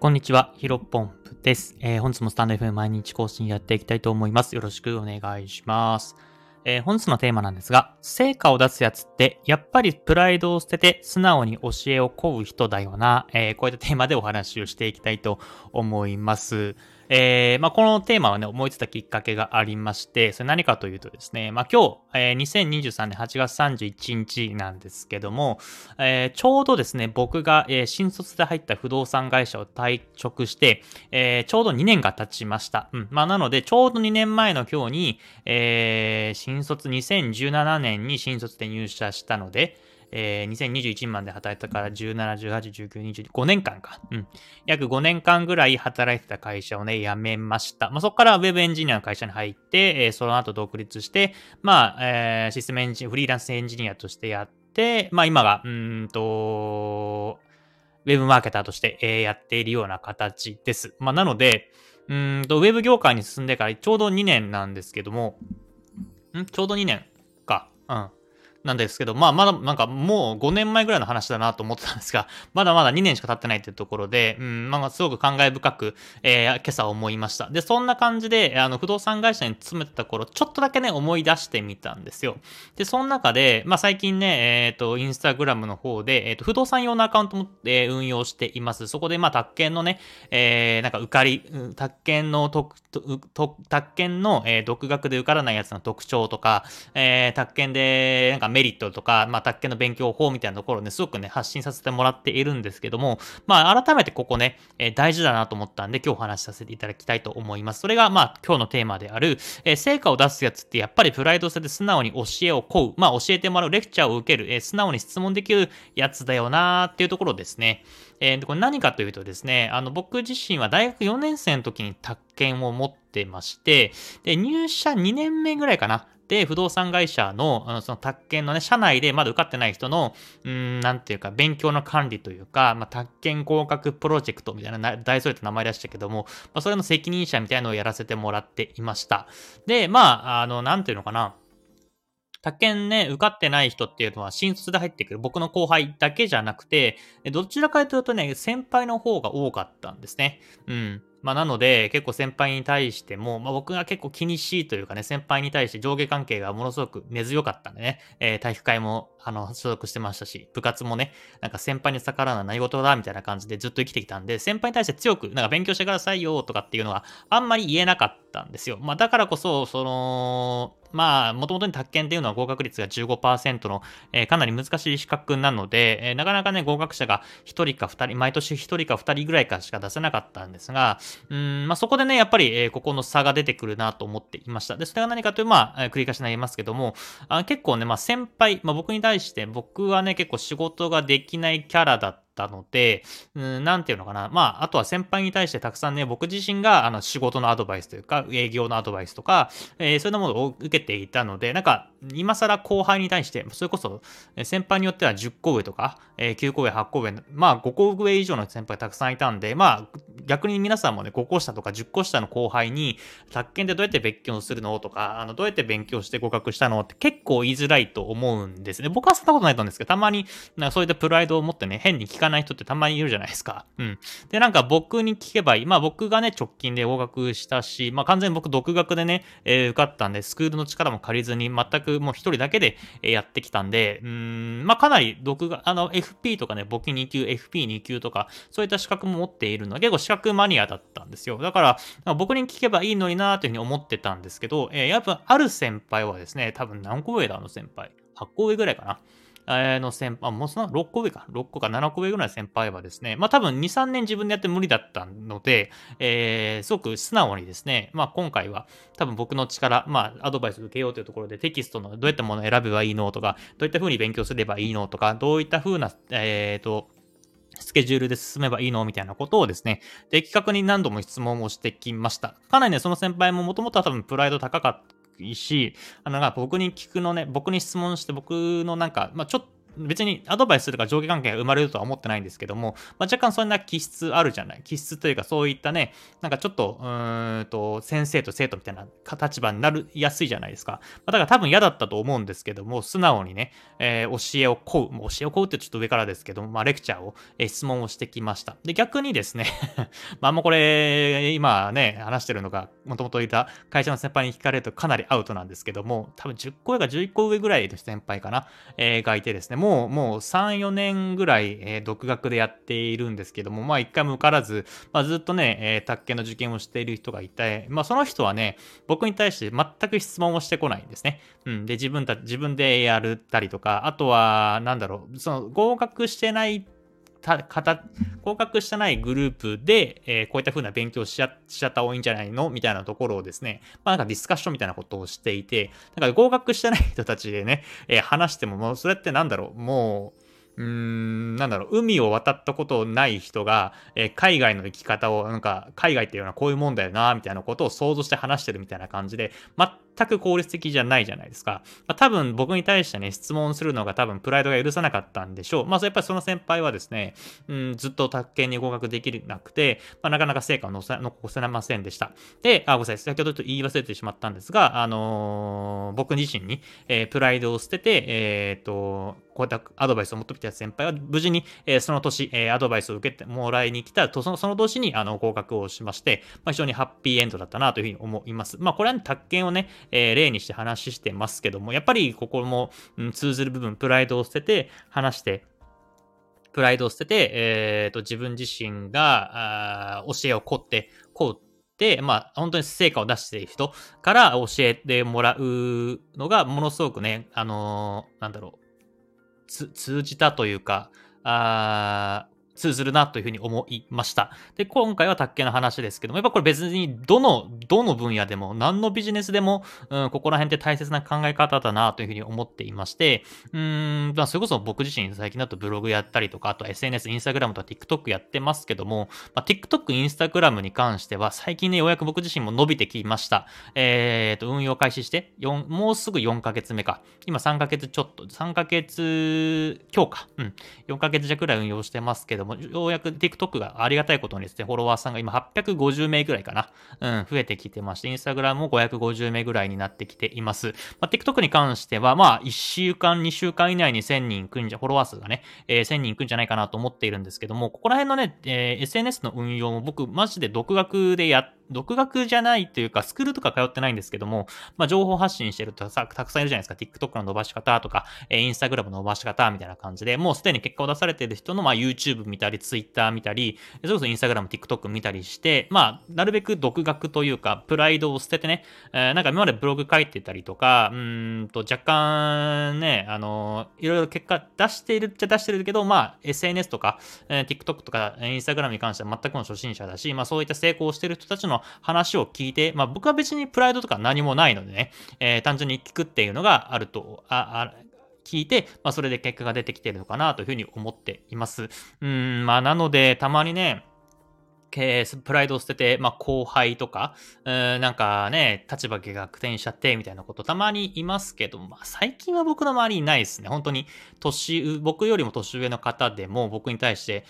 こんにちは、ヒロポンプです。えー、本日もスタンド FM 毎日更新やっていきたいと思います。よろしくお願いします。えー、本日のテーマなんですが、成果を出すやつって、やっぱりプライドを捨てて素直に教えを請う人だよな。えー、こういったテーマでお話をしていきたいと思います。えー、まあ、このテーマはね、思いついたきっかけがありまして、それ何かというとですね、まあ、今日、えー、2023年8月31日なんですけども、えー、ちょうどですね、僕が、え、新卒で入った不動産会社を退職して、え、ちょうど2年が経ちました。うん。まあ、なので、ちょうど2年前の今日に、え、新卒2017年に新卒で入社したので、えー、2021年まで働いたから17、18、19、20、5年間か。うん。約5年間ぐらい働いてた会社をね、辞めました。まあ、そこからウェブエンジニアの会社に入って、えー、その後独立して、まあ、えー、システムエンジニア、フリーランスエンジニアとしてやって、まあ、今が、うんと、ウェブマーケターとして、えー、やっているような形です。まあ、なので、うんと、ウェブ業界に進んでからちょうど2年なんですけども、ん？ちょうど2年か。うん。なんですけど、まあ、まだ、なんかもう5年前ぐらいの話だなと思ってたんですが、まだまだ2年しか経ってないというところで、うん、まあ、すごく感慨深く、えー、今朝思いました。で、そんな感じで、あの、不動産会社に勤めてた頃、ちょっとだけね、思い出してみたんですよ。で、その中で、まあ、最近ね、えっ、ー、と、インスタグラムの方で、えっ、ー、と、不動産用のアカウントも、えー、運用しています。そこで、まあ、宅建のね、えー、なんか、受かり、宅建の特、宅建の、えー、独学で受からないやつの特徴とか、えー、宅建で、なんかメリットとか、まあ、宅建の勉強法みたいなところをね、すごくね、発信させてもらっているんですけども、まあ、改めてここね、えー、大事だなと思ったんで、今日お話しさせていただきたいと思います。それが、まあ、今日のテーマである、えー、成果を出すやつって、やっぱりプライド性で素直に教えを請う、まあ、教えてもらう、レクチャーを受ける、えー、素直に質問できるやつだよなーっていうところですね。えー、これ何かというとですね、あの、僕自身は大学4年生の時に宅建を持ってまして、で、入社2年目ぐらいかな。で、不動産会社の、あのその宅建のね、社内でまだ受かってない人の、うん、なんていうか、勉強の管理というか、まあ、宅建合格プロジェクトみたいな、大それた名前出したけども、まあ、それの責任者みたいなのをやらせてもらっていました。で、まあ、あの、なんていうのかな。宅建ね、受かってない人っていうのは新卒で入ってくる僕の後輩だけじゃなくて、どちらかというとね、先輩の方が多かったんですね。うん。まあ、なので、結構先輩に対しても、まあ、僕が結構気にしいというかね、先輩に対して上下関係がものすごく根強かったんでね、えー、体育会も、あの、所属してましたし、部活もね、なんか先輩に逆らうのは何事だみたいな感じでずっと生きてきたんで、先輩に対して強く、なんか勉強してくださいよとかっていうのは、あんまり言えなかったんですよ。まあ、だからこそ、その、まあ、もともとに宅建っていうのは合格率が15%の、えー、かなり難しい資格なので、えー、なかなかね、合格者が1人か2人、毎年1人か2人ぐらいかしか出せなかったんですが、うん、まあそこでね、やっぱり、え、ここの差が出てくるなと思っていました。で、それが何かという、まあ、繰り返しになりますけども、あ結構ね、まあ先輩、まあ僕に対して、僕はね、結構仕事ができないキャラだったったので、うん、なんていうのかな。まあ、あとは先輩に対してたくさんね、僕自身が、あの、仕事のアドバイスというか、営業のアドバイスとか、えー、そういうものを受けていたので、なんか、今更後輩に対して、それこそ、先輩によっては10個上とか、えー、9個上、8個上、まあ、5個上以上の先輩たくさんいたんで、まあ、逆に皆さんもね、5個下とか10個下の後輩に、宅建でどうやって勉強するのとか、あの、どうやって勉強して合格したのって結構言いづらいと思うんですね。僕はそんなことないと思うんですけど、たまに、なんかそういったプライドを持ってね、変に聞かない人ってたまにいるじゃないですか。うん。で、なんか僕に聞けばいい。まあ僕がね、直近で合格したし、まあ完全に僕独学でね、えー、受かったんで、スクールの力も借りずに、全くもう一人だけでやってきたんで、うん、まあかなり独学、あの、FP とかね、簿記2級、FP2 級とか、そういった資格も持っているので、結構資格マニアだったんですよ。だから、僕に聞けばいいのになーというふうに思ってたんですけど、えー、やっぱある先輩はですね、多分何個上だ、あの先輩。8個上ぐらいかな。の先輩、もうその6個上か、6個か7個上ぐらいの先輩はですね、まあ多分2、3年自分でやって無理だったので、えー、すごく素直にですね、まあ今回は多分僕の力、まあアドバイス受けようというところでテキストのどういったものを選べばいいのとか、どういった風に勉強すればいいのとか、どういった風な、えっ、ー、と、スケジュールで進めばいいのみたいなことをですね、的確に何度も質問をしてきました。かなりね、その先輩ももともとは多分プライド高かっいし、あの、僕に聞くのね、僕に質問して僕のなんか、まあちょっと別にアドバイスするか上下関係が生まれるとは思ってないんですけども、まあ、若干そんな気質あるじゃない。気質というかそういったね、なんかちょっと、うーんと、先生と生徒みたいな立場になるやすいじゃないですか。まあ、だから多分嫌だったと思うんですけども、素直にね、えー、教えを請う、もう教えを請うってちょっと上からですけども、まあ、レクチャーを、えー、質問をしてきました。で、逆にですね まあ、もうこれ、今ね、話してるのが、もともといた会社の先輩に聞かれるとかなりアウトなんですけども、多分10個上か11個上ぐらいの先輩かな、えー、がいてですね、もう、もう3、4年ぐらい、えー、独学でやっているんですけども、まあ一回も受からず、まあずっとね、えー、宅建の受験をしている人がいて、まあその人はね、僕に対して全く質問をしてこないんですね。うん。で、自分た、自分でやったりとか、あとは、なんだろう、その合格してないた、方、合格してないグループで、えー、こういった風な勉強しちゃしちゃった方がいいんじゃないの？みたいなところをですね、まあなんかディスカッションみたいなことをしていて、だか合格してない人たちでね、えー、話しても、もうそれってなんだろう、もう、うーん、なんだろう、海を渡ったことない人が、えー、海外の生き方を、なんか、海外っていうのはこういうもんだよな、みたいなことを想像して話してるみたいな感じで、全く効率的じゃないじゃないですか。まあ、多分僕に対してね、質問するのが多分プライドが許さなかったんでしょう。まあ、やっぱりその先輩はですね、うん、ずっと宅建に合格できなくて、まあ、なかなか成果を残せませんでした。で、あ、ごめんなさい。先ほどちょっと言い忘れてしまったんですが、あのー、僕自身に、えー、プライドを捨てて、えっ、と、こういったアドバイスを持ってきた先輩は、無事に、えー、その年、えー、アドバイスを受けてもらいに来たと、そのその年にあの合格をしまして、まあ、非常にハッピーエンドだったなというふうに思います。まあ、これは、ね、宅建をね、えー、例にして話してますけども、やっぱりここも、うん、通ずる部分、プライドを捨てて話して、プライドを捨てて、えーと、自分自身があ教えを凝って、こうって、まあ、本当に成果を出している人から教えてもらうのが、ものすごくね、あのー、なんだろう、通じたというか、あ通ずるなというふうに思いました。で、今回は卓球の話ですけども、やっぱこれ別にどの、どの分野でも、何のビジネスでも、うん、ここら辺って大切な考え方だなというふうに思っていまして、うん、まあ、それこそ僕自身最近だとブログやったりとか、あと SNS、インスタグラムとか TikTok やってますけども、まあ、TikTok、インスタグラムに関しては、最近ね、ようやく僕自身も伸びてきました。えーと、運用開始して、4、もうすぐ4ヶ月目か。今3ヶ月ちょっと、3ヶ月今日か。うん。4ヶ月弱くらい運用してますけども、も、ようやく TikTok がありがたいことにですね、フォロワーさんが今850名ぐらいかな。うん、増えてきてまして、Instagram も550名ぐらいになってきています。まあ、TikTok に関しては、まあ、1週間、2週間以内に1000人くんじゃ、フォロワー数がね、えー、1000人いくんじゃないかなと思っているんですけども、ここら辺のね、えー、SNS の運用も僕、マジで独学でやって、独学じゃないというか、スクールとか通ってないんですけども、まあ、情報発信してるとさ、たくさんいるじゃないですか。TikTok の伸ばし方とか、えー、Instagram の伸ばし方みたいな感じで、もうすでに結果を出されている人の、まあ、YouTube 見たり、Twitter 見たり、それこそ Instagram、TikTok 見たりして、まあ、なるべく独学というか、プライドを捨ててね、えー、なんか今までブログ書いてたりとか、うんと、若干ね、あのいろいろ結果出しているっちゃ出してるけど、まあ、SNS とか、えー、TikTok とか、Instagram に関しては全くの初心者だし、まあ、そういった成功してる人たちの話を聞いて、まあ僕は別にプライドとか何もないのでね、えー、単純に聞くっていうのがあると、あ、あ聞いて、まあそれで結果が出てきてるのかなというふうに思っています。うん、まあなので、たまにね、プライドを捨てて、まあ、後輩とか、うん、なんかね、立場が逆転しちゃって、みたいなことたまにいますけど、まあ、最近は僕の周りにないですね。本当に、年、僕よりも年上の方でも僕に対して、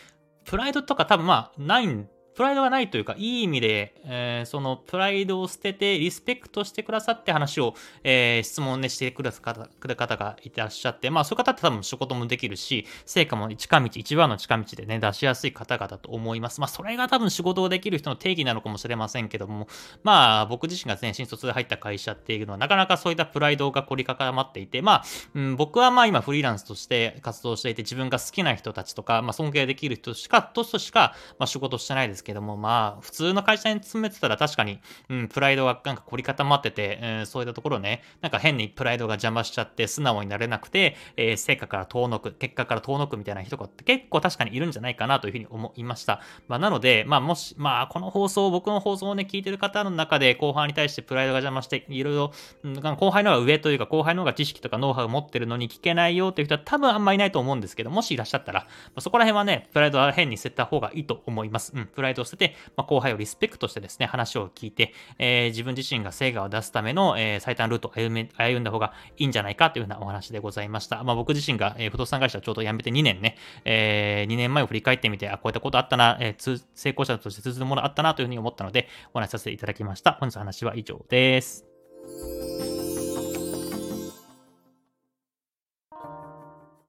プライドとか多分まあ、ないんプライドがないというか、いい意味で、えー、そのプライドを捨てて、リスペクトしてくださって話を、えー、質問ね、してくださる方がいらっしゃって、まあそういう方って多分仕事もできるし、成果も近道、一番の近道でね、出しやすい方々と思います。まあそれが多分仕事をできる人の定義なのかもしれませんけども、まあ僕自身がね、新卒で入った会社っていうのは、なかなかそういったプライドが凝り固まっていて、まあ、うん、僕はまあ今フリーランスとして活動していて、自分が好きな人たちとか、まあ尊敬できる人しか、としか、まあ仕事してないですですけども、まあ普通の会社に勤めてたら確かに、うん、プライドがなんか凝り固まってて、うん、そういったところね、なんか変にプライドが邪魔しちゃって素直になれなくて、えー、成果から遠のく、結果から遠のくみたいな人って結構確かにいるんじゃないかなというふうに思いました。まあなので、まあもし、まあこの放送、僕の放送をね、聞いてる方の中で後輩に対してプライドが邪魔して、いろいろ、うん、後輩の方が上というか後輩の方が知識とかノウハウを持ってるのに聞けないよっていう人は多分あんまいないと思うんですけど、もしいらっしゃったら、まあ、そこら辺はね、プライドは変に捨てた方がいいと思います。うん、プライイドを捨てて、まあ、後輩をリスペクトしてですね、話を聞いて、えー、自分自身が成果を出すための、えー、最短ルートを歩め歩んだ方がいいんじゃないかというようなお話でございました。まあ、僕自身が、えー、不動産会社をちょうど辞めて2年ね、えー、2年前を振り返ってみて、あ、こういったことあったな、えー、成功者として通ずるものあったなというふうに思ったので、お話しさせていただきました。本日の話は以上です。